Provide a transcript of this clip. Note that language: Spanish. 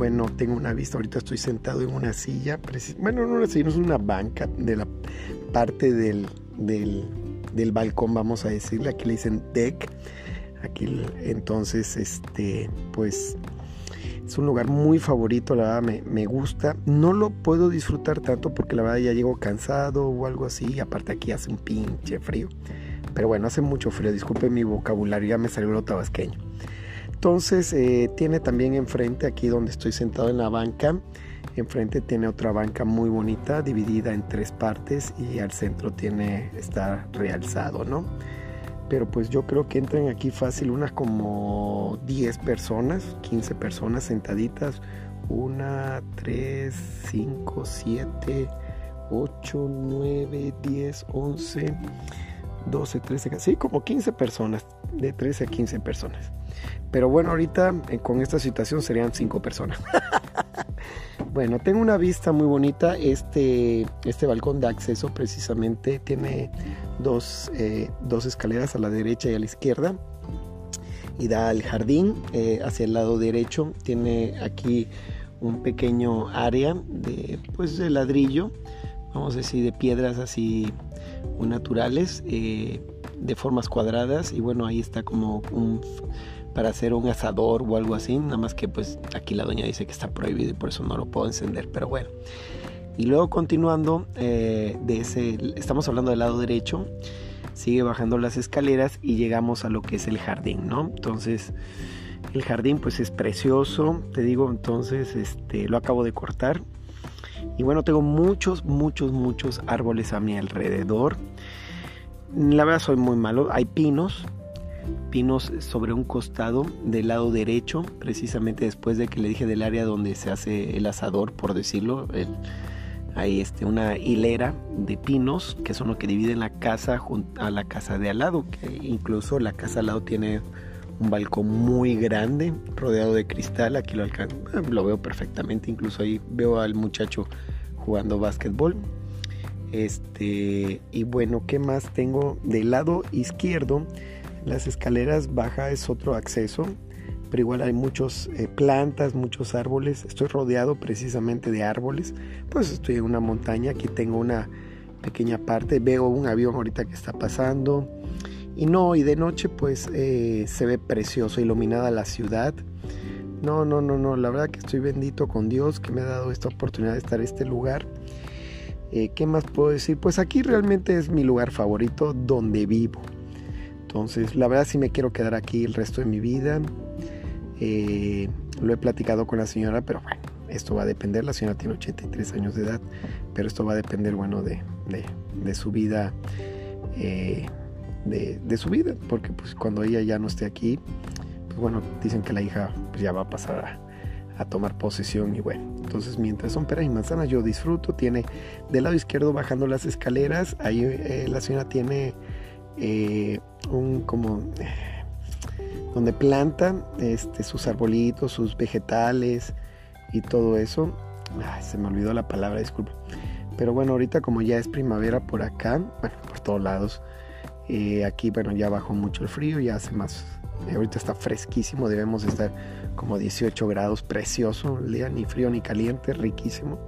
bueno, tengo una vista, ahorita estoy sentado en una silla, bueno, no una silla, no es una banca de la parte del, del, del balcón, vamos a decirle, aquí le dicen deck, aquí entonces, este, pues es un lugar muy favorito, la verdad me, me, gusta. No lo puedo disfrutar tanto porque la verdad ya llego cansado o algo así. Aparte aquí hace un pinche frío. Pero bueno, hace mucho frío. Disculpe mi vocabulario, ya me salió lo tabasqueño. Entonces eh, tiene también enfrente, aquí donde estoy sentado en la banca, enfrente tiene otra banca muy bonita, dividida en tres partes y al centro tiene, está realzado, ¿no? pero pues yo creo que entran aquí fácil unas como 10 personas, 15 personas sentaditas, una, 3, 5, 7, 8, 9, 10, 11, 12, 13, sí, como 15 personas, de 13 a 15 personas. Pero bueno, ahorita eh, con esta situación serían 5 personas. Bueno, tengo una vista muy bonita. Este, este balcón de acceso precisamente tiene dos, eh, dos, escaleras a la derecha y a la izquierda. Y da al jardín eh, hacia el lado derecho. Tiene aquí un pequeño área de, pues, de ladrillo, vamos a decir, de piedras así muy naturales, eh, de formas cuadradas. Y bueno, ahí está como un para hacer un asador o algo así, nada más que pues aquí la doña dice que está prohibido y por eso no lo puedo encender, pero bueno. Y luego continuando eh, de ese, estamos hablando del lado derecho, sigue bajando las escaleras y llegamos a lo que es el jardín, ¿no? Entonces el jardín pues es precioso, te digo, entonces este, lo acabo de cortar. Y bueno, tengo muchos, muchos, muchos árboles a mi alrededor. La verdad soy muy malo. Hay pinos, pinos sobre un costado del lado derecho, precisamente después de que le dije del área donde se hace el asador, por decirlo. hay este, una hilera de pinos que son los que dividen la casa a la casa de al lado. Que incluso la casa al lado tiene un balcón muy grande, rodeado de cristal. Aquí lo, lo veo perfectamente. Incluso ahí veo al muchacho jugando básquetbol. Este, y bueno, ¿qué más tengo? Del lado izquierdo las escaleras baja es otro acceso, pero igual hay muchas eh, plantas, muchos árboles. Estoy rodeado precisamente de árboles, pues estoy en una montaña, aquí tengo una pequeña parte, veo un avión ahorita que está pasando. Y no, y de noche pues eh, se ve precioso, iluminada la ciudad. No, no, no, no, la verdad que estoy bendito con Dios que me ha dado esta oportunidad de estar en este lugar. Eh, ¿Qué más puedo decir? Pues aquí realmente es mi lugar favorito donde vivo. Entonces, la verdad sí me quiero quedar aquí el resto de mi vida. Eh, lo he platicado con la señora, pero bueno, esto va a depender. La señora tiene 83 años de edad, pero esto va a depender, bueno, de, su vida. De, su vida, porque pues cuando ella ya no esté aquí, pues bueno, dicen que la hija pues, ya va a pasar a, tomar posesión y bueno, entonces mientras son peras y manzanas yo disfruto, tiene del lado izquierdo bajando las escaleras, ahí eh, la señora tiene eh, un como donde plantan este, sus arbolitos, sus vegetales y todo eso. se me olvidó la palabra, disculpa. Pero bueno, ahorita como ya es primavera por acá, bueno, por todos lados, eh, aquí bueno, ya bajó mucho el frío, ya hace más, eh, ahorita está fresquísimo, debemos estar como 18 grados, precioso el día, ni frío ni caliente, riquísimo.